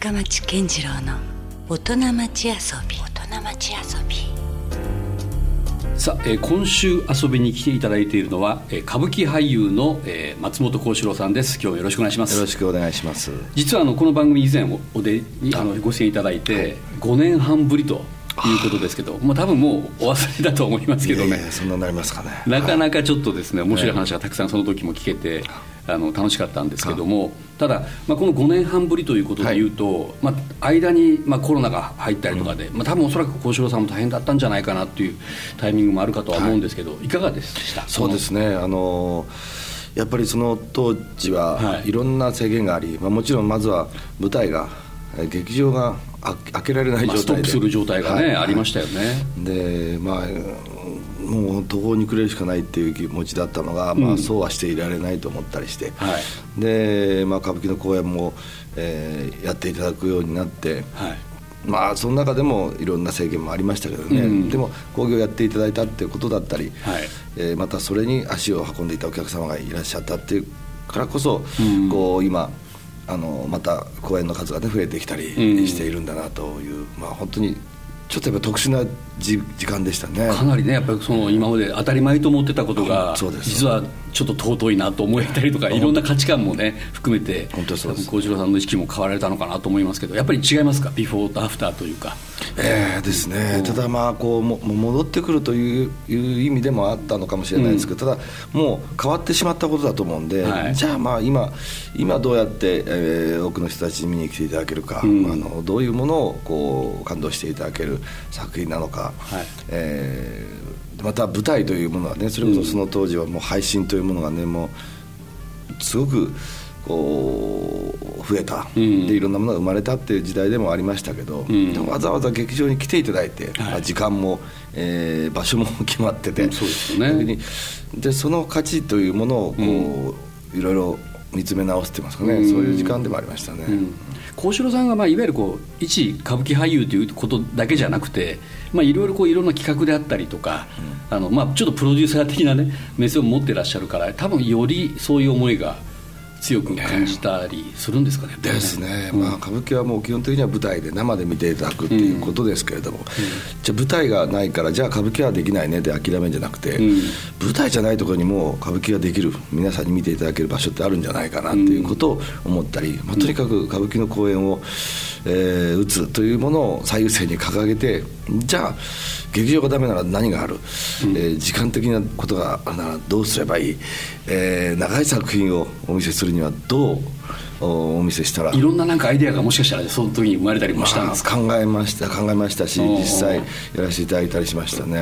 深町健次郎の大人町遊び。大人町遊び。さあ、えー今週遊びに来ていただいているのは、えー歌舞伎俳優の、えー松本幸四郎さんです。今日はよろしくお願いします。よろしくお願いします。実はあのこの番組以前おお出にあのご出演いただいて5年半ぶりということですけどもう多分もうお忘れだと思いますけどね。いやいやそんなになりますかね。なかなかちょっとですね面白い話がたくさんその時も聞けてあの楽しかったんですけどもただ、まあ、この5年半ぶりということでいうと、まあ、間に、まあ、コロナが入ったりとかで、まあ、多分おそらく幸四郎さんも大変だったんじゃないかなっていうタイミングもあるかとは思うんですけど、い、かがでした？そうですね。あのやっぱりその当時ははい。いろんな制限があり、まあもちろんまずは舞台がえ劇場があ開けられないまあ、状態で、ストップする状態がね、はい。ありましたよね。でまあもう途方に暮れるしかないっていう気持ちだったのが、まあ、そうはしていられないと思ったりして、はい。で、まあ、歌舞伎の公演も、えーやっていただくようになって、はい。まあその中でもいろんな制限もありましたけどね、うん。でも興行やっていただいたっていうことだったり、はい。えーまたそれに足を運んでいたお客様がいらっしゃったっていうからこそ、うん。こう今あのまた公演の数が、ね、増えてきたりうん。しているんだなという、まあ本当にちょっとやっぱ特殊なじ時間でしたね。かなりねやっぱりその今まで当たり前と思ってたことが、うんそうです。実はちょっと尊いなと思えたりとかいろんな価値観もね含めて本当そうです。幸四郎さんの意識も変わられたのかなと思いますけどやっぱり違いますか？ビフォーとアフターというか。ええですね、ただまあこうもも戻ってくるといういう意味でもあったのかもしれないですけど、ただもう変わってしまったことだと思うんで、はい。じゃあまあ今今どうやって、えー多くの人たちに見に来ていただけるか、うん。あのどういうものをこう感動していただける作品なのか、はい。えーまた舞台というものはねそれこそその当時はもう配信というものがねもうすごくこう増えた、うん。でいろんなものが生まれたっていう時代でもありましたけど、ん。でもわざわざ劇場に来ていただいて、はい。まあ時間も、えー場所も決まってて、うんそうですよね。でその価値というものをこう、いろいろ見つめ直すってますかね、うん。そういう時間でもありましたね。うん。幸四郎さんがまあいわゆるこう一歌舞伎俳優ということだけじゃなくてまあいろいろこういろんな企画であったりとか、あのまあちょっとプロデューサー的なね目線を持ってらっしゃるから多分よりそういう思いが強く感じたりするんですかね。やっぱりですね、まあ、歌舞伎はもう基本的には舞台で生で見ていただくっていうことですけれども、じゃあ舞台がないからじゃあ歌舞伎はできないねで諦めるんじゃなくて、ん。舞台じゃないところにも歌舞伎ができる皆さんに見ていただける場所ってあるんじゃないかなっていうことを思ったり、まあ、とにかく歌舞伎の公演を、えー打つというものを最優先に掲げてじゃあ劇場がダメなら何がある、えー時間的なことがあるならどうすればいい、えー長い作品をお見せするにはどうおお見せしたら。いろんななんかアイデアがもしかしたらその時に生まれたりもしたんまあですか、考えました考えましたし実際やらせていただいたりしましたね、え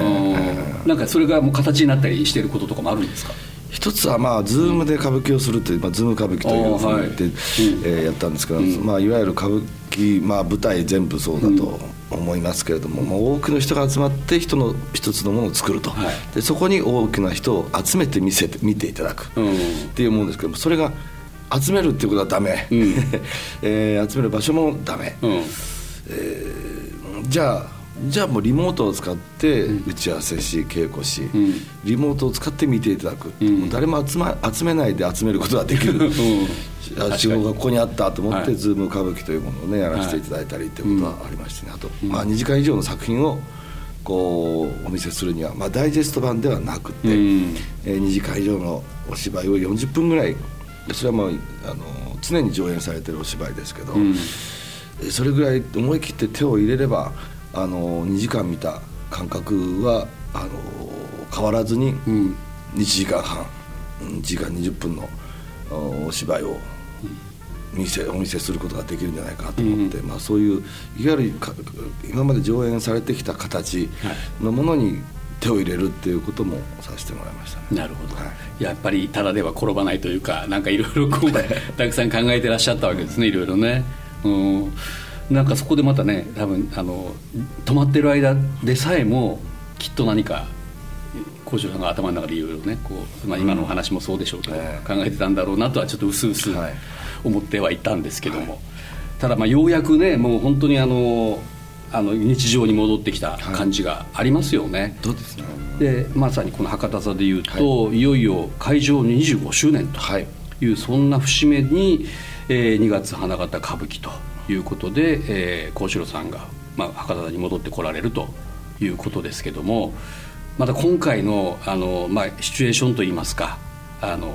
ー。なんかそれがもう形になったりしてることとかもあるんですか？一つはまあズームで歌舞伎をするという、まあ、ズーム歌舞伎というふうに言って、はい。えーやったんですけど、まあ、いわゆる歌舞伎、まあ、舞台全部そうだと思いますけれども、まあ、多くの人が集まって人の一つのものを作ると、はい。でそこに多くの人を集めて見せて見ていただく、うん。っていうものですけどもそれが集めるっていうことはダメ、うん。えー集める場所もダメ、うん。じゃあじゃあもうリモートを使って打ち合わせし稽古し、ん。リモートを使って見ていただく、ん。もう誰も集,、ま、集めないで集めることができる、あ仕事がここにあったと思って、はい。ズーム歌舞伎というものをねやらせていただいたりっていうことはありましてね、あと、まあ、2時間以上の作品をこうお見せするには、まあ、ダイジェスト版ではなくて、うん。えー2時間以上のお芝居を40分ぐらいそれはもうあの常に上演されてるお芝居ですけど、うん。えそれぐらい思い切って手を入れればあの2時間見た感覚はあの変わらずにうん。1時間半1時間20分のおお芝居を見せお見せすることができるんじゃないかなと思って、まあ、そういういわゆるか今まで上演されてきた形のものに手を入れるっていうこともさせてもらいましたね。なるほど、はい。やっぱりただでは転ばないというかなんかいろいろこう たくさん考えてらっしゃったわけですねいろいろね。うん。なんかそこでまたね多分あの止まってる間でさえもきっと何か幸四郎さんが頭の中でいろいろねこう、まあ、今のお話もそうでしょうけど、え。考えてたんだろうなとはちょっと薄々はい。思ってはいたんですけども、ただまあようやくねもう本当にあのあの日常に戻ってきた感じがありますよね、どうでまさにこの博多座でいうと、い、よいよ開場25周年とはい。いうそんな節目に、えー2月花形歌舞伎ということで、えー、幸四郎さんが、まあ、博多に戻ってこられるということですけどもまた今回のあの、まあ、シチュエーションといいますかあの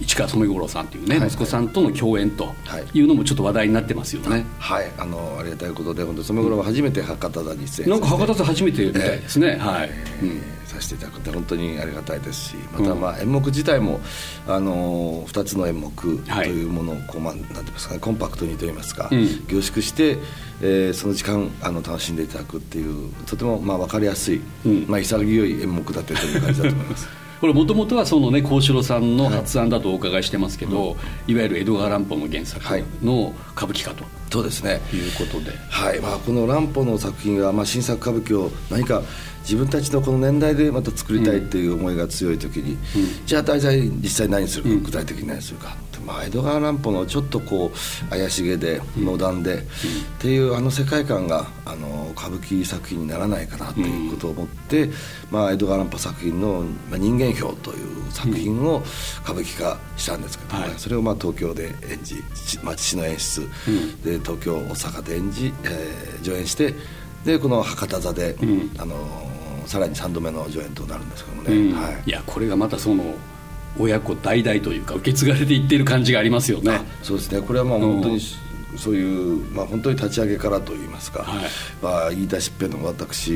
市川染五郎さんというね、はい。息子さんとの共演とはい。いうのもちょっと話題になってますよね、はい。あのありがたいことで本当染五郎は初めて博多座に出演なんか博多座座初めてみたいですね、はい、うん。させていただくって本当にありがたいですしまたまあ演目自体もあの2つの演目とはい。いうものをこう、まあ、なんて言いますかねコンパクトにと言いますか、うん。凝縮して、えーその時間あの楽しんでいただくっていうとてもまあ分かりやすい、うん。まあ、潔い演目だったという感じだと思います。これもともとはそのね幸四郎さんの発案だとお伺いしてますけど、い。わゆる江戸川乱歩の原作の歌舞伎化と。そうですね。いうことで、はい。まあ、この乱歩の作品が、まあ、新作歌舞伎を何か自分たちのこの年代でまた作りたいっていう思いが強い時に、じゃあ大体実際何するか、具体的に何するかまあ、江戸川乱歩のちょっとこう怪しげでモダンで、っていうあの世界観があの歌舞伎作品にならないかなということを思って、まあ、江戸川乱歩作品の「まあ、人間表」という作品を歌舞伎化したんですけども、はい。それをまあ東京で演じ、ちまあ、父の演出。で東京大阪で演じ、えー上演してでこの博多座で、ん。あのーさらに3度目の上演となるんですけどもね、うん。はい。いやこれがまたその親子代々というか受け継がれていっている感じがありますよね。あそうですね。これはまあ本当にそういう、まあ、本当に立ち上げからといいますか、はい。まあ、言い出しっぺの私、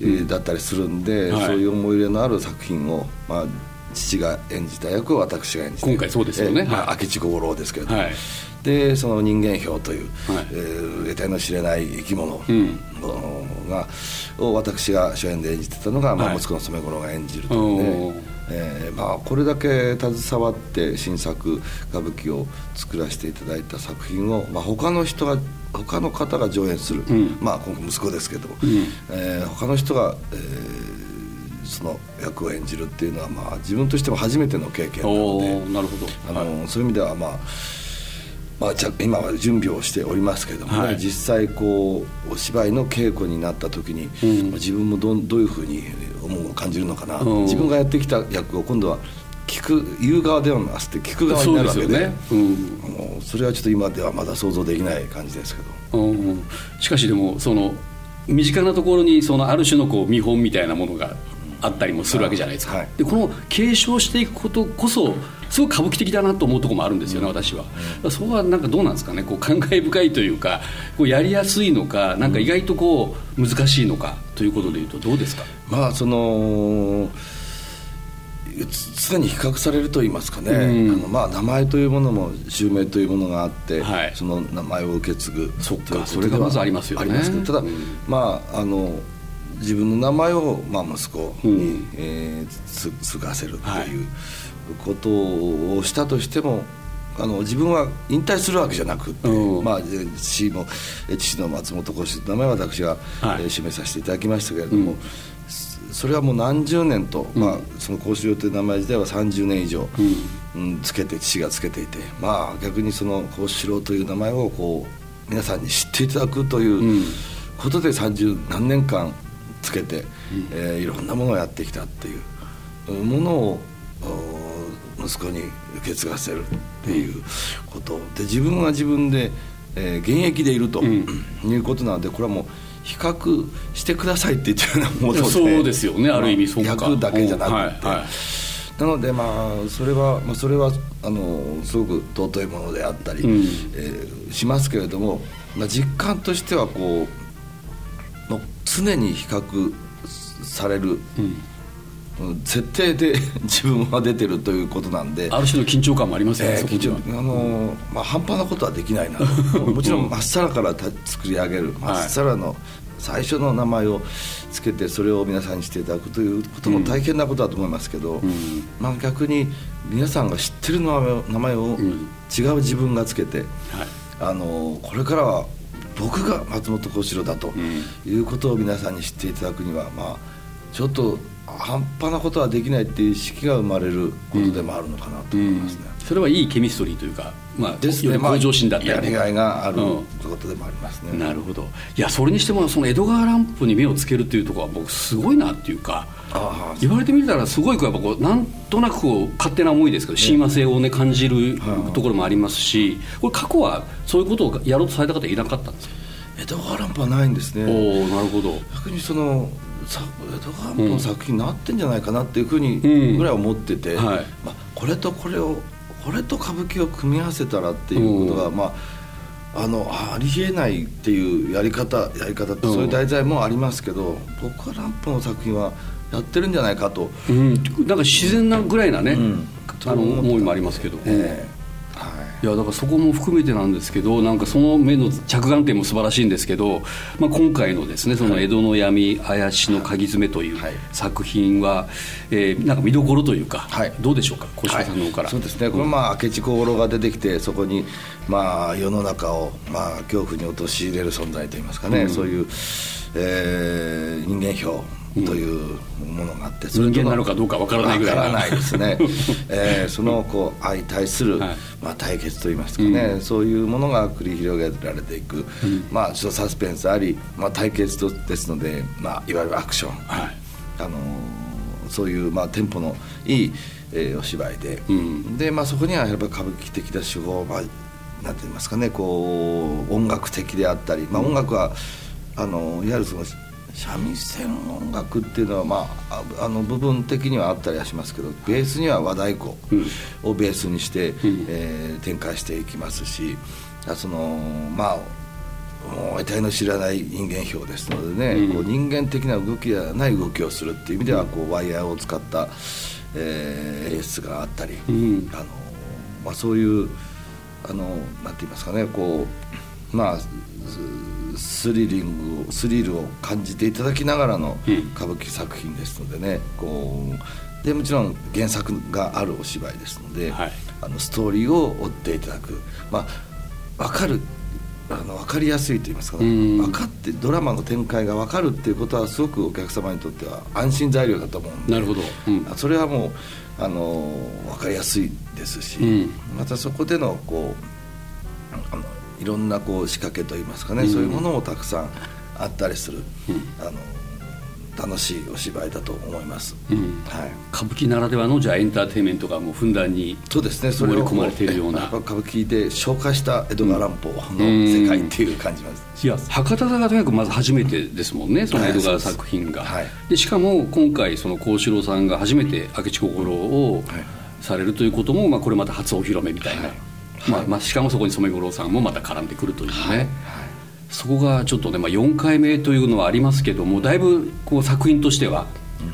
えーだったりするんで、はい。そういう思い入れのある作品を、まあ、父が演じた役を私が演じて今回そうですよねえーまはい。あ明智五郎ですけれども、はい。でその人間表という、はい。えー得体の知れない生き物うん。が、を私が主演で演じてたのが、まあ、はい。息子の染五郎が演じるというね、えーまあ、これだけ携わって新作歌舞伎を作らせていただいた作品を、まあ、他の人が他の方が上演する、ん。まあ今回息子ですけど、ん。えー他の人が、えーその役を演じるっていうのは、まあ、自分としても初めての経験なのおでーなるほど。あの、はいそういう意味ではまあまあ、今は準備をしておりますけれどもね、はい。実際こうお芝居の稽古になった時に、うん。自分もどんどういうふうに思う感じるのかな、うん。自分がやってきた役を今度は聞く言う側ではなくて聞く側になるわけでね。うん。それはちょっと今ではまだ想像できない感じですけど。うん。しかしでもその身近なところにそのある種のこう見本みたいなものがあったりもするわけじゃないですか、はい。でこの継承していくことこそすごく歌舞伎的だなと思うところもあるんですよね、私は、だからそこはなんかどうなんですかね。こう感慨深いというかこうやりやすいのかなんか意外とこう難しいのかということでいうとどうですか、まあそのつ常に比較されると言いますかね、うん。あのまあ、名前というものも襲名というものがあって、はい。その名前を受け継ぐ。そっかそれがまずありますよね。ありますけどただ、うん。まああの自分の名前を、まあ、息子に、うん。えーつ継がせるとはいい。うことをしたとしても、あの自分は引退するわけじゃなくて、うん。まあ、父のえ父の松本幸四という名前は私が、はい。えー指名させていただきましたけれども、うん。それはもう何十年と、まあ、その幸四郎という名前自体は30年以上、うん。つけて父がつけていてまあ逆にその幸四郎という名前をこう皆さんに知っていただくといううん。ことで30何年間つけて、えーいろんなものをやってきたっていうものをお息子に受け継がせるっていうこと。で自分は自分で、えー現役でいると、うん。いうことなのでこれはもう比較してくださいって言ってるようなもので。そうですよね。ある意味そうか。役だけじゃなくて、はいはい。なのでまあそれは、まあ、それはあのすごく尊いものであったり、うん。えーしますけれども、まあ、実感としてはこう常に比較される、うん。うん設定で 自分は出てるということなんで。ある種の緊張感もありますよね、えーそこには。あのまあ、半端なことはできないな。と もちろん。まっさらからた作り上げるまっさらの最初の名前をつけてそれを皆さんにしていただくということも大変なことだと思いますけど、ん。まあ、逆に皆さんが知ってる名前を名前をん。違う自分がつけて、はい。あのこれからは僕が松本幸四郎だとん。いうことを皆さんに知っていただくには、まあ、ちょっと半端なことはできないっていう意識が生まれることでもあるのかなと思いますね。それはいいケミストリーというか、まあ、ですね、向上心だったりやりがいがあるうん。ことでもありますね、なるほど。いやそれにしてもその江戸川乱歩に目をつけるっていうところは僕すごいなっていうかああ言われてみたらすごいやっぱこうなんとなくこう勝手な思いですけど親和性をね感じるところもありますしこれ過去はそういうことをやろうとされた方いなかったんですか？江戸川乱歩はないんですね。おおなるほど。逆にそのさ江戸川乱歩の作品になってんじゃないかなっていうふうにうん。ぐらい思ってて、はい。まあ、これとこれをこれと歌舞伎を組み合わせたらっていうことが、まああのありえないっていうやり方やり方ってそういう題材もありますけど、僕は乱歩の作品はやってるんじゃないかと、うん。なんか自然なぐらいなね、ん。あの思いもありますけど、ええ。はい。いやだからそこも含めてなんですけどなんかその目の着眼点も素晴らしいんですけど、まあ、今回のですね「その江戸の闇怪しの鍵詰め」というはい。作品は、えーなんか見どころというか、はい。どうでしょうか小島さんの方から、そうですね。これまあ明智小五郎が出てきてそこにまあ世の中をまあ恐怖に陥れる存在といいますかね、そういう、えー人間票というものがあって、それと人間なのかどうかわからないぐらいなわからないですね、えーそのこう相対する、はい。まあ、対決といいますかね、そういうものが繰り広げられていく、まあちょっとサスペンスあり、まあ、対決とですので、まあ、いわゆるアクション、はい。あのーそういう、まあ、テンポのいい、えーお芝居で、うん。で、まあ、そこにはやっぱり歌舞伎的な手法、まあ、なんて言いますかね。こう音楽的であったり、まあ、音楽はあのいわゆるその三味線音楽っていうのは、まあ、ああの部分的にはあったりはしますけどベースには和太鼓をベースにして、ん。えー展開していきますしあそのまあもう得体の知らない人間表ですのでね、うん。こう人間的な動きではない動きをするっていう意味ではこうワイヤーを使った、えー演出があったり、うん。あのまあ、そういうあのなんて言いますかねこうまあススリリングをスリルを感じていただきながらのうん。歌舞伎作品ですのでねこうでもちろん原作があるお芝居ですので、はい。あのストーリーを追っていただく。まあ分かるあの分かりやすいと言いますか、うん。分かってドラマの展開が分かるっていうことはすごくお客様にとっては安心材料だと思うんでなるほど、うん。それはもうあの分かりやすいですし、うん。またそこでのこうあのいろんなこう仕掛けといいますかね、うん。そういうものもたくさんあったりする、うん。あの楽しいお芝居だと思います、うん。はい。歌舞伎ならではのじゃあエンターテインメントがもうふんだんにそうですね。そ盛り込まれているような。歌舞伎で紹介した江戸川乱歩の世界っていう感じます、いや博多座がとにかくまず初めてですもんねその江戸川作品が、はい。でしかも今回その幸四郎さんが初めて明智小五郎をはい。されるということも、まあ、これまた初お披露目みたいな、はいまあまあ、しかもそこに染五郎さんもまた絡んでくるというね、はいそこがちょっとね、まあ、4回目というのはありますけどもだいぶこう作品としては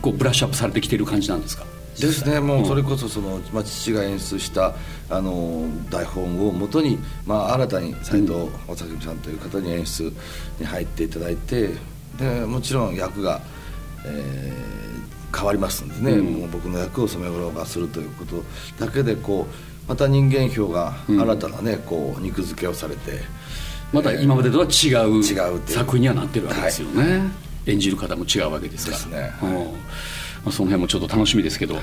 こうブラッシュアップされてきている感じなんですか？ですね。もうそれこそその、まあ、父が演出したあの台本をもとに、まあ、新たに斎藤正文さんという方に演出に入っていただいてでもちろん役が、えー変わりますんでね、うん。もう僕の役を染五郎がするということだけでこうまた人間表が新たなね、こう肉付けをされてまた今までとは違う違う作品にはなってるわけですよね、演じる方も違うわけですから。ね。うん。まあ、その辺もちょっと楽しみですけど、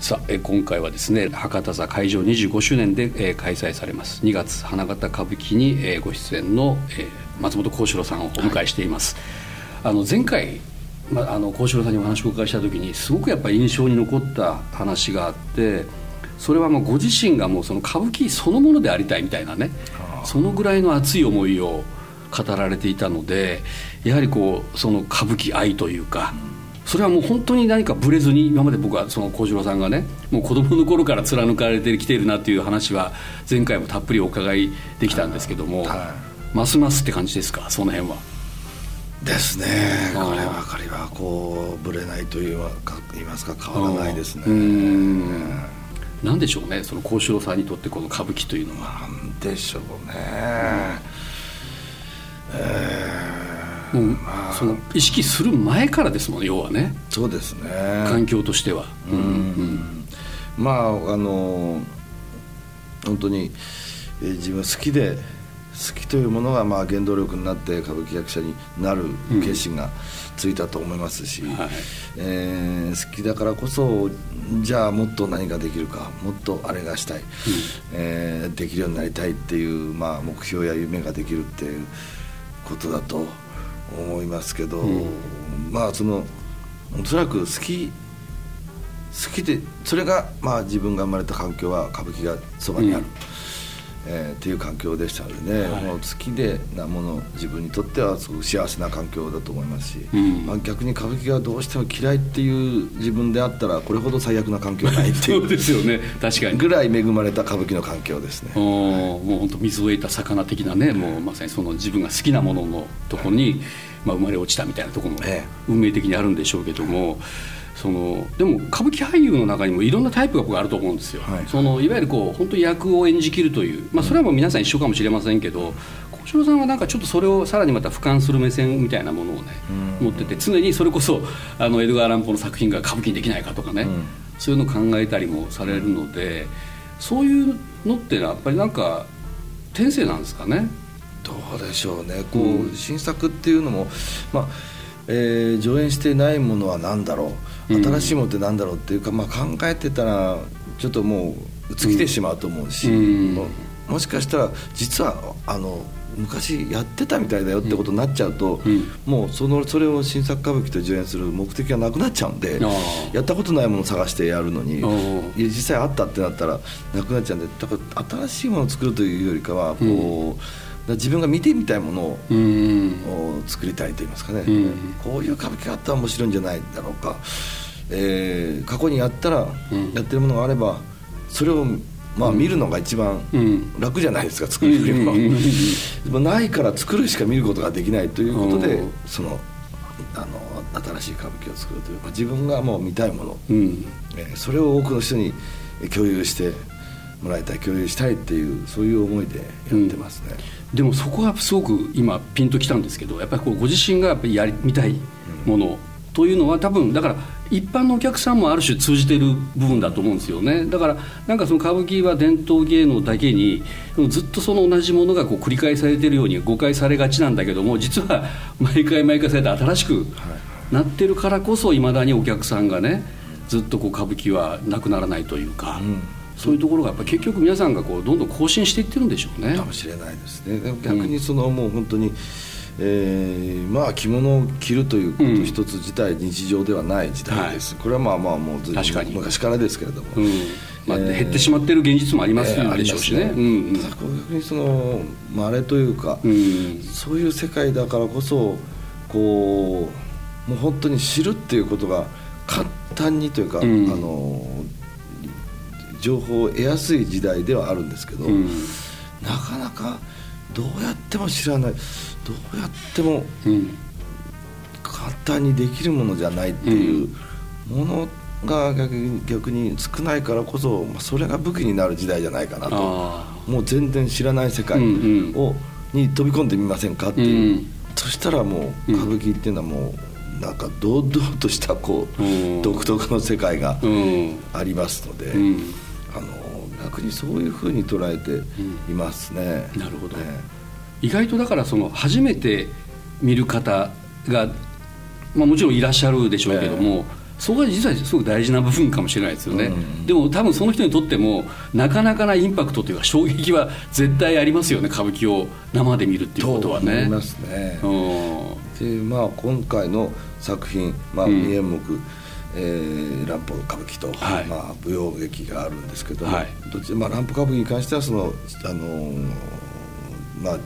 さあえ今回はですね博多座会場25周年で、えー開催されます。2月花形歌舞伎に、えーご出演の、えー松本幸四郎さんをお迎えしています、あの前回、まあ、あの幸四郎さんにお話をお伺いした時にすごくやっぱり印象に残った話があってそれはもうご自身がもうその歌舞伎そのものでありたいみたいなねそのぐらいの熱い思いを語られていたのでやはりこうその歌舞伎愛というか、それはもう本当に何かぶれずに今まで僕はその幸四郎さんがねもう子供の頃から貫かれてきているなっていう話は前回もたっぷりお伺いできたんですけども、はますますって感じですか？その辺は。ですね。こればかりはこうぶれないというか言いますか変わらないですね。うーん。なんでしょうねその幸四郎さんにとってこの歌舞伎というのは。なんでしょうね、もうその意識する前からですもんね要はね。そうですね。環境としては。うん。まああの本当に、えー自分好きで好きというものがまあ原動力になって歌舞伎役者になる決心がついたと思いますし、はい。えー好きだからこそじゃあもっと何ができるかもっとあれがしたい、えーできるようになりたいっていう、まあ、目標や夢ができるっていうことだと思いますけど、まあそのおそらく好き好きでそれがまあ自分が生まれた環境は歌舞伎がそばにある、うんえーっていう環境でしたのでね、はい。もう好きでなもの自分にとってはすごく幸せな環境だと思いますし、うん。まあ、逆に歌舞伎がどうしても嫌いっていう自分であったらこれほど最悪な環境はないってい そううですよね。確かに。ぐらい恵まれた歌舞伎の環境ですね。おーもう本当水を得た魚的なねもうまさにその自分が好きなもののとこに、まあ、生まれ落ちたみたいなところもええ。運命的にあるんでしょうけども、そのでも歌舞伎俳優の中にもいろんなタイプが僕あると思うんですよ、はい。そのいわゆるこう本当に役を演じきるという、まあ、それはもう皆さん一緒かもしれませんけど幸四郎さんはなんかちょっとそれをさらにまた俯瞰する目線みたいなものをね、持ってて常にそれこそあのエドガー・ランポの作品が歌舞伎にできないかとかね、うん。そういうのを考えたりもされるのでそういうのってやっぱりなんか天性なんですかね？どうでしょうね。こう、うん。新作っていうのも、まあえー上演してないものは何だろう。うん新しいものって何だろうっていうか、まあ、考えてたらちょっともう尽きてしまうと思うし、うん。ももしかしたら実はあの昔やってたみたいだよってことになっちゃうと、うん。もうそのそれを新作歌舞伎と上演する目的がなくなっちゃうんでやったことないものを探してやるのに実際あったってなったらなくなっちゃうんでだから新しいものを作るというよりかはこう、うん自分が見てみたいものをうん。を作りたいと言いますかね、うん。こういう歌舞伎があったら面白いんじゃないだろうか、えー過去にやったら、うん。やってるものがあればそれを、まあ、見るのが一番うん。楽じゃないですか作るよりも、うん。ないから作るしか見ることができないということで、うん。そのあの新しい歌舞伎を作るというか自分がもう見たいもの、うん。えーそれを多くの人に共有してもらいたい共有したいっていうそういう思いでやってますね。でもそこはすごく今ピンときたんですけどやっぱりこうご自身がやっぱりやり見たいものというのは多分だから一般のお客さんもある種通じてる部分だと思うんですよね。だからなんかその歌舞伎は伝統芸能だけにずっとその同じものがこう繰り返されてるように誤解されがちなんだけども実は毎回毎回されて新しくなってるからこそいまだにお客さんがねずっとこう歌舞伎はなくならないというか、うんそういうところがやっぱ結局皆さんがこうどんどん更新していってるんでしょうね。かもしれないですね。逆にそのもう本当に、えーまあ着物を着るということうん一つ自体日常ではない時代です、これはまあまあもうずいぶん確かに。昔からですけれども、うん。まあ、えー減ってしまってる現実もありますえーでしょうしね。うんただこう逆にそのまれというか、うん。そういう世界だからこそこうもう本当に知るっていうことが簡単にというか、うん。あの情報を得やすい時代ではあるんですけど、うん。なかなかどうやっても知らないどうやってもうん。簡単にできるものじゃないっていうものが逆に逆に少ないからこそまあそれが武器になる時代じゃないかなと。あもう全然知らない世界うんを、に飛び込んでみませんかっていう、うんそしたらもう歌舞伎っていうのはもうなん。か堂々としたこう、うん独特の世界がうんありますので、うんあの逆にそういうふうに捉えていますね。なるほど。ね意外とだからその初めて見る方が、まあ、もちろんいらっしゃるでしょうけども、そこが実はすごく大事な部分かもしれないですよね、うん。でも多分その人にとってもなかなかなインパクトというか衝撃は絶対ありますよね歌舞伎を生で見るっていうことはね。と思いますね。うん。でまあ今回の作品、まあ、うん。二演目、えー乱歩歌舞伎と、はい。まあ、舞踊劇があるんですけども、はい。どっちまあ、乱歩歌舞伎に関してはその、あのーまあ、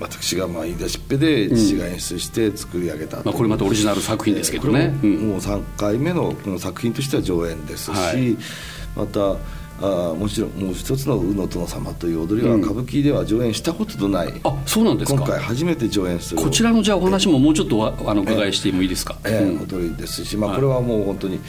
私がまあ言い出しっぺで父が演出して作り上げたう。まあ、これまたオリジナル作品ですけどね、もう3回目のこの作品としては上演ですし、はい。またあーもちろんもう一つの「宇野殿様」という踊りはうん。歌舞伎では上演したことのない、あそうなんですか。今回初めて上演するこちらのじゃあお話ももうちょっとわあのお伺いしてもいいですか、ええうん。踊りですし、まあ、はい。これはもう本当に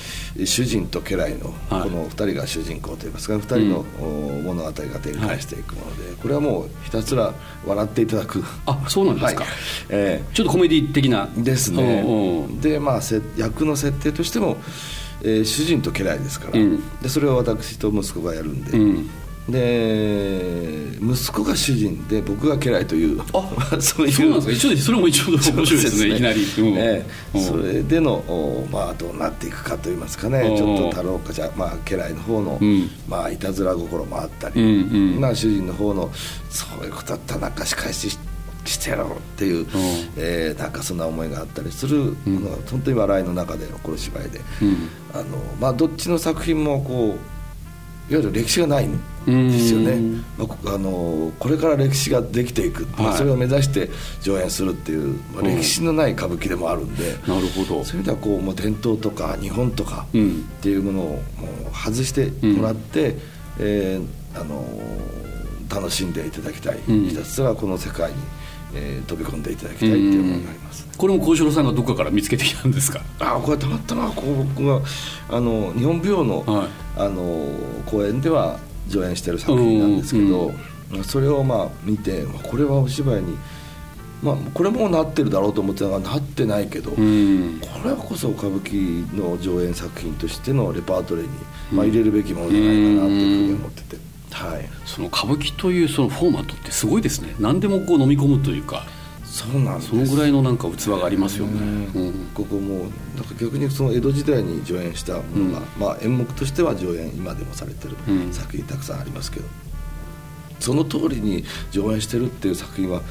主人と家来のはい。この2人が主人公といいますか2人のお物語が展開していくもので、これはもうひたすら笑っていただく。あそうなんですか、はい。えちょっとコメディ的な。えですね。うんうん。でまあせ役の設定としても、えー主人と家来ですから、うん。でそれを私と息子がやるんで、うん。で息子が主人で僕が家来という。あ そういうそうなんですか？それも一応面白いですね。いきなり、うん。えそれでの、おまあ、どうなっていくかといいますかね。うん。ちょっと太郎かじゃまあ家来の方の、うん。まあいたずら心もあったり、うんうん。まあ主人の方のそういうことだったらなんか仕返ししししてやろうっていう、えーなんかそんな思いがあったりするものが本当に笑いの中で起こる芝居で、うん。あのまあ、どっちの作品もこういわゆる歴史がないんですよね。うん、まあこ、あのこれから歴史ができていく、それを目指して上演するっていう、まあ、うん。歴史のない歌舞伎でもあるんで、なるほど。そういう意味ではこうもう伝統とか日本とかっうん。ていうものをもう外してもらって、えーあの楽しんでいただきたい、うん。ひたすらこの世界に、えー飛び込んでいただきたいっていう思いがあります、これも幸四郎さんがどっかから見つけてきたんですか？あこれたまたまこう僕があの日本舞踊の,、はい。あの公演では上演してる作品なんですけど、それをまあ見てまあこれはお芝居に、まあ、これもなってるだろうと思ってたがなってないけど、うん。これこそ歌舞伎の上演作品としてのレパートリーに、まあ、入れるべきものじゃないかなというふうに思ってて、はい、その歌舞伎というそのフォーマットってすごいですね。何でもこう飲み込むというか。そうなんです。そのぐらいのなんか器がありますよね、うん。ここもなんか逆にその江戸時代に上演したものが、まあ、演目としては上演今でもされてるうん。作品たくさんありますけど、その通りに上演してるっていう作品は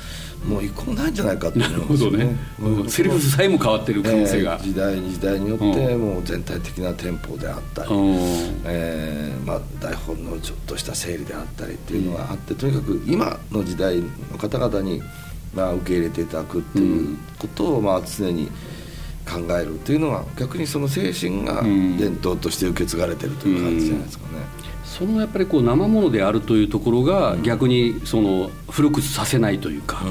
もう一個もないんじゃないかと思なるほどね。うん。ですよね。うん。セリフさえも変わってる可能性が。えー、時代時代によってもう全体的なテンポであったり、うん。えーまあ、台本のちょっとした整理であったりっていうのがあって、とにかく今の時代の方々に、まあ、受け入れていただくっていうことを、まあ、常に考えるというのが逆にその精神がうん。伝統として受け継がれてるという感じじゃないですかね。そのやっぱりこう生ものであるというところが逆にその古くさせないというか、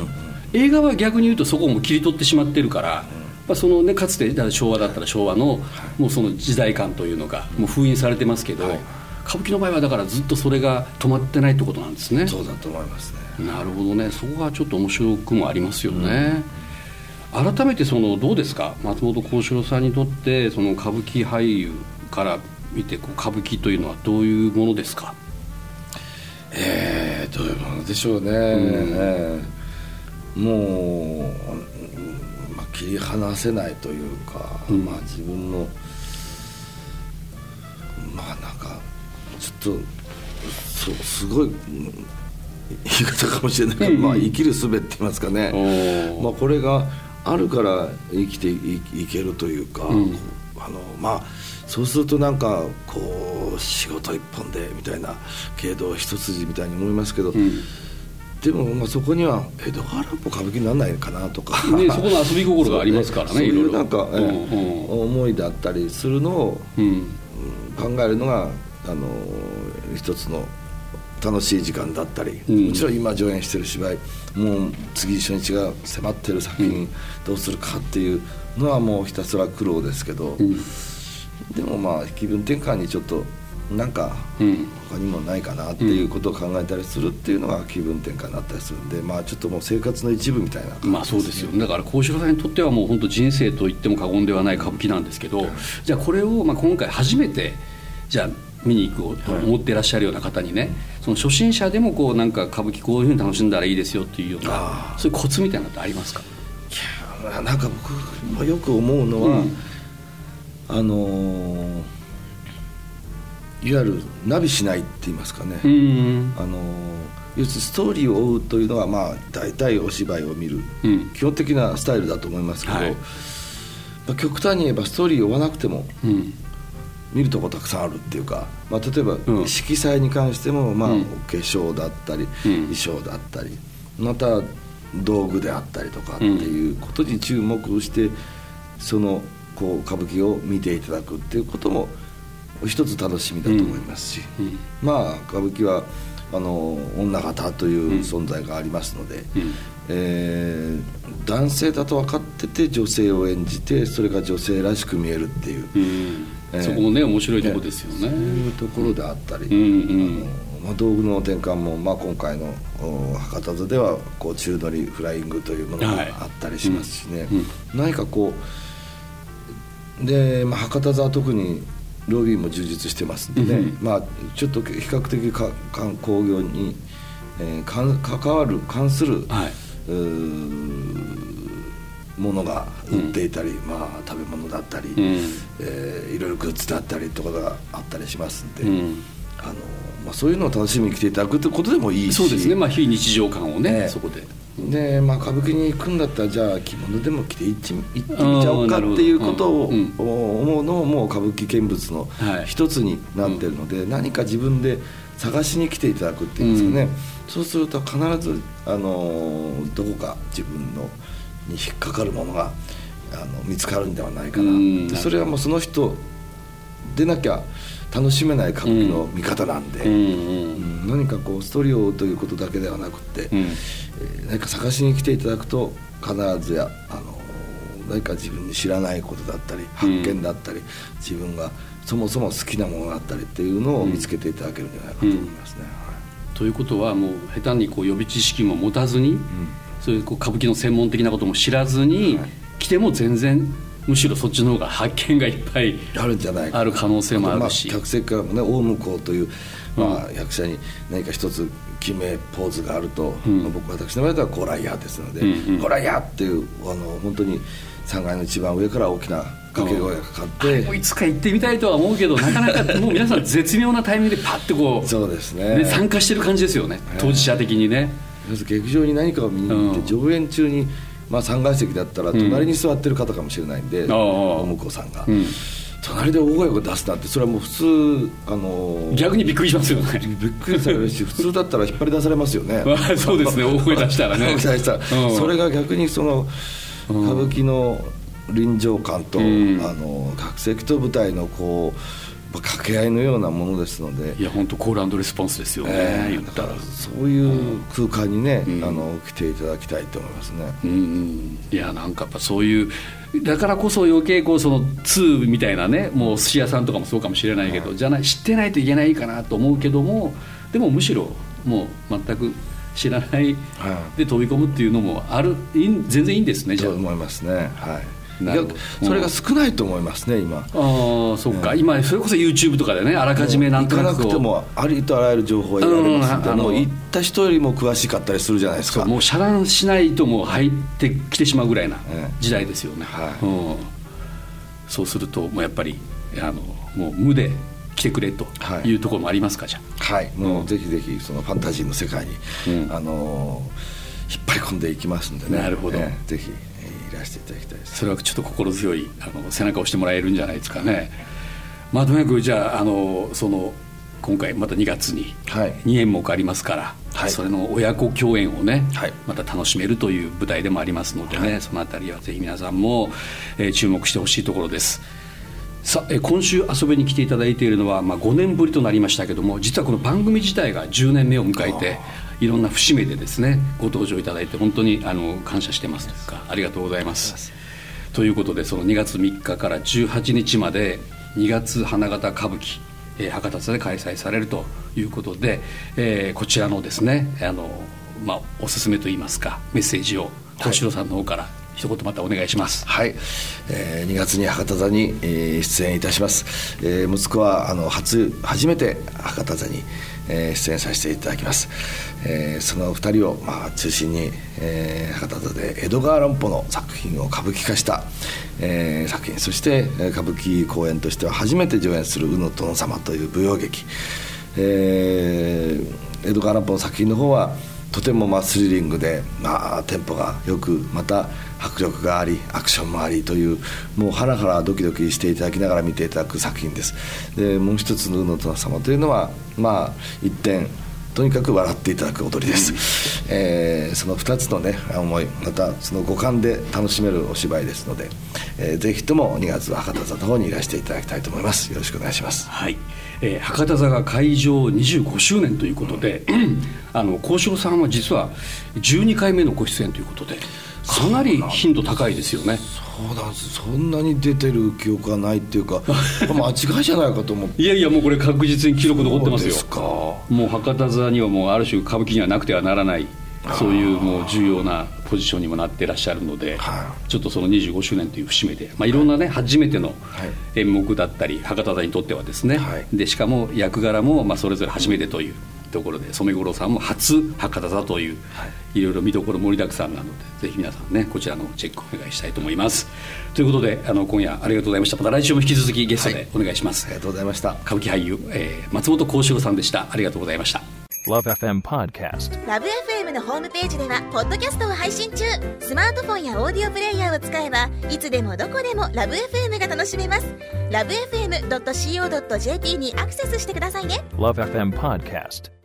映画は逆に言うとそこも切り取ってしまってるから、まあ、そのねかつて昭和だったら昭和のもうその時代感というのがもう封印されてますけど、はい。歌舞伎の場合はだからずっとそれが止まってないってことなんですね。そうだと思いますね。なるほどね。そこがちょっと面白くもありますよね、改めてそのどうですか？松本幸四郎さんにとってその歌舞伎俳優から見てこう歌舞伎というのはどういうものですか？えー、どういうものでしょうね、えーもう、うんまあ、切り離せないというか、うん。まあ、自分のまあなんかちょっとそうすごい、うん言い方かもしれないけど、うん。うんまあ、生きる術って言いますかね、まあ、これがあるから生きていいけるというか、うん。あのまあそうするとなんかこう仕事一本でみたいな経道一筋みたいに思いますけど、うん。でもまあそこには江戸原も歌舞伎にならないかなとか、ね、そこの遊び心がありますからね いろいろ。なんか、ええうん思いだったりするのを、うん。うん考えるのがあの一つの楽しい時間だったり、うん。もちろん今上演してる芝居もう次初日が迫ってる作品どうするかっていうのはもうひたすら苦労ですけど、うんでもまあ気分転換にちょっとなんかうん。他にもないかなっていうことを考えたりするっていうのが気分転換になったりするんでまあちょっともう生活の一部みたいな感じまあそうですよ。だから幸四郎さんにとってはもう本当人生と言っても過言ではない歌舞伎なんですけどじゃあこれをまあ今回初めてじゃあ見に行くと思ってらっしゃるような方にねその初心者でもこうなんか歌舞伎こういうふうに楽しんだらいいですよっていうようなあそういうコツみたいなのってありますか？いやなんか僕もよく思うのは、うんあのーいわゆるナビしないって言いますかね、うんあのー要するにストーリーを追うというのはまあ大体お芝居を見るうん。基本的なスタイルだと思いますけど、はい。まあ極端に言えばストーリーを追わなくてもうん。見るとこたくさんあるっていうか、まあ、例えばうん。色彩に関しても、まあ、うん。お化粧だったり、うん。衣装だったりまた道具であったりとかっていうことに注目してそのこう歌舞伎を見ていただくっていうことも一つ楽しみだと思いますし、うん。まあ歌舞伎はあの女方という存在がありますので、うん。えー男性だと分かってて女性を演じてそれが女性らしく見えるっていう、うん。えーそこもね面白いところですよそうねいうところであったり、うんまあ、道具の転換も、まあ、今回のお博多座ではこう宙乗りフライングというものがはい。あったりしますしね、うん。何かこうで、まあ、博多座は特にロビーも充実してますんでね、うんまあ、ちょっと比較的か観光業に、えーかん関わる関する、はい。ものが売っていたり、まあ、食べ物だったり、うん。えーいろいろグッズだったりとかがあったりしますんで、うん。あのまあ、そういうのを楽しみに来ていただくということでもいいし。そうですね。まあ非日常感をねねそこででまあ、歌舞伎に行くんだったらじゃあ着物でも着て行ってみちゃおうかっていうことをうん思うのももう歌舞伎見物のはい一つになってるので、何か自分で探しに来ていただくっていうんですかね、うんそうすると必ず、あのどこか自分のに引っかかるものがあの見つかるんではないかな、うんでそれはもうその人でなきゃ楽しめない歌舞伎の見方なんで。うんうんうん。何かこうストーリーをということだけではなくって、うん。えー何か探しに来ていただくと必ずやあの何か自分に知らないことだったり発見だったり、自分がそもそも好きなものだったりっていうのを見つけていただけるんじゃないかと思いますね。ということはもう下手にこう予備知識も持たずに、そういうこう歌舞伎の専門的なことも知らずに、はい。来ても全然むしろそっちの方が発見がいっぱいあるんじゃないか。ある可能性もあるし。とま客席からもね大向こうという、まあ、役者に何か一つ決めポーズがあると、ん。まあ僕私の場合では「ゴライヤー」ですのでうんうん「ゴライヤー」っていうあの本当に3階の一番上から大きな掛け声がかかって、もういつか行ってみたいとは思うけど なかなかもう皆さん絶妙なタイミングでパッてこうそうですね。ね参加してる感じですよね。当事者的にね、劇場に何かを見に行って、うん。上演中に、まあ、3階席だったら隣に座ってる方かもしれないんで、ああ大向こうさんが、うん。隣で大声を出すなんてそれはもう普通あの逆にびっくりしますよね。びっくりされるし普通だったら引っ張り出されますよね。ま あそうですね。大声出したらね。大声出したら。うん。それが逆にその歌うん。舞伎の臨場感と、うん。あの客席と舞台のこうまあ掛け合いのようなものですので。いや本当コールレスポンスですよね、えー言ったら。だからそういう空間にね、うん。あの来ていただきたいと思いますね、うんうん。いやなんかやっぱそういうだからこそ余計こうその2みたいなねもう寿司屋さんとかもそうかもしれないけど、じゃない知ってないといけないかなと思うけどもでもむしろもう全く知らないはで飛び込むっていうのもある全然いいんですねじゃと思いますね。はいそれが少ないと思いますね今。あああそっか、今それこそ YouTube とかでねあらかじめなんとなく行かなくてもありとあらゆる情報が得られますの行った人よりも詳しかったりするじゃないですか。もう遮断しないともう入ってきてしまうぐらいなええ。時代ですよね、はい。うん、そうするともうやっぱりあのもう無で来てくれとはい。いうところもありますかじゃはい。もうぜひぜひそのファンタジーの世界に、うん。あのー引っ張り込んでいきますんでね。なるほど。ええぜひ、えーいらしていただきたいです。それはちょっと心強いあの背中を押してもらえるんじゃないですかね。まあとにかくじゃああのその今回また2月にはい。2演目ありますから、はい。それの親子共演をね、はい。また楽しめるという舞台でもありますのでね、そのあたりはぜひ皆さんも、えー注目してほしいところです。さあ、えー今週遊びに来ていただいているのは、まあ、5年ぶりとなりましたけども実はこの番組自体が10年目を迎えていろんな節目でですねご登場いただいて本当にあの感謝してますというかありがとうございます。ということでその2月3日から18日まで2月花形歌舞伎、えー博多座で開催されるということで、えーこちらのですねあの、まあ、おすすめといいますかメッセージを小城さんの方から一言またお願いします、はい、えー2月に博多座に、えー出演いたします、えー息子はあの初初めて博多座に、えー出演させていただきます、えーその2人を、まあ、中心に、えー博多座で江戸川乱歩の作品を歌舞伎化した、えー作品。そして歌舞伎公演としては初めて上演する「宇野殿様」という舞踊劇、えー江戸川乱歩の作品の方はとてもまあスリリングで、まあ、テンポがよくまた迫力がありアクションもありというもうハラハラドキドキしていただきながら見ていただく作品です。でもう一つの「宇野殿様」というのはまあ一点とにかく笑っていただく踊りです、えーその2つのね思いまたその五感で楽しめるお芝居ですので、えーぜひとも2月は博多座の方にいらしていただきたいと思います。よろしくお願いします。はい、えー博多座が開場25周年ということで、あの幸四郎さんは実は12回目のご出演ということでかなり頻度高いですよね。そうなんです。そんなに出てる記憶がないっていうか 間違いじゃないかと思って。いやいやもうこれ確実に記録残ってますよ。もう博多座にはもうある種歌舞伎にはなくてはならないそういうもう重要なポジションにもなってらっしゃるので、はちょっとその25周年という節目で、まあ、いろんなね、初めてのはい。演目だったり博多座にとってはですね、はい。でしかも役柄もまあそれぞれ初めてというところで染五郎さんも初博多座という、、はい。ろいろ見どころ盛りだくさんなのでぜひ皆さんねこちらのチェックお願いしたいと思います。ということであの今夜ありがとうございました。また来週も引き続きゲストでお願いします、ありがとうございました。歌舞伎俳優、えー松本幸四郎さんでした。ありがとうございました。LoveFM Podcast. ラブ f m のホームページではポッドキャストを配信中。スマートフォンやオーディオプレイヤーを使えばいつでもどこでもラブ f m が楽しめます。ラブ FM.co.jp にアクセスしてくださいね。LoveFM Podcast.